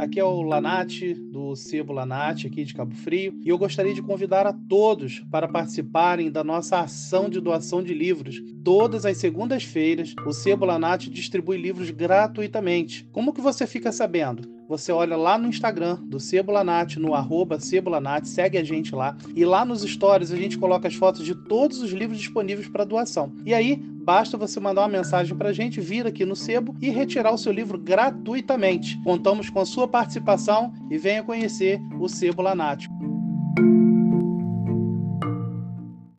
Aqui é o Lanate, do Sebo Lanate, aqui de Cabo Frio, e eu gostaria de convidar a todos para participarem da nossa ação de doação de livros. Todas as segundas-feiras, o Sebo Lanate distribui livros gratuitamente. Como que você fica sabendo? Você olha lá no Instagram do Cebolanat, no arroba Cebolanat, segue a gente lá. E lá nos stories a gente coloca as fotos de todos os livros disponíveis para doação. E aí, Basta você mandar uma mensagem para a gente, vir aqui no Sebo e retirar o seu livro gratuitamente. Contamos com a sua participação e venha conhecer o Sebo Lanático.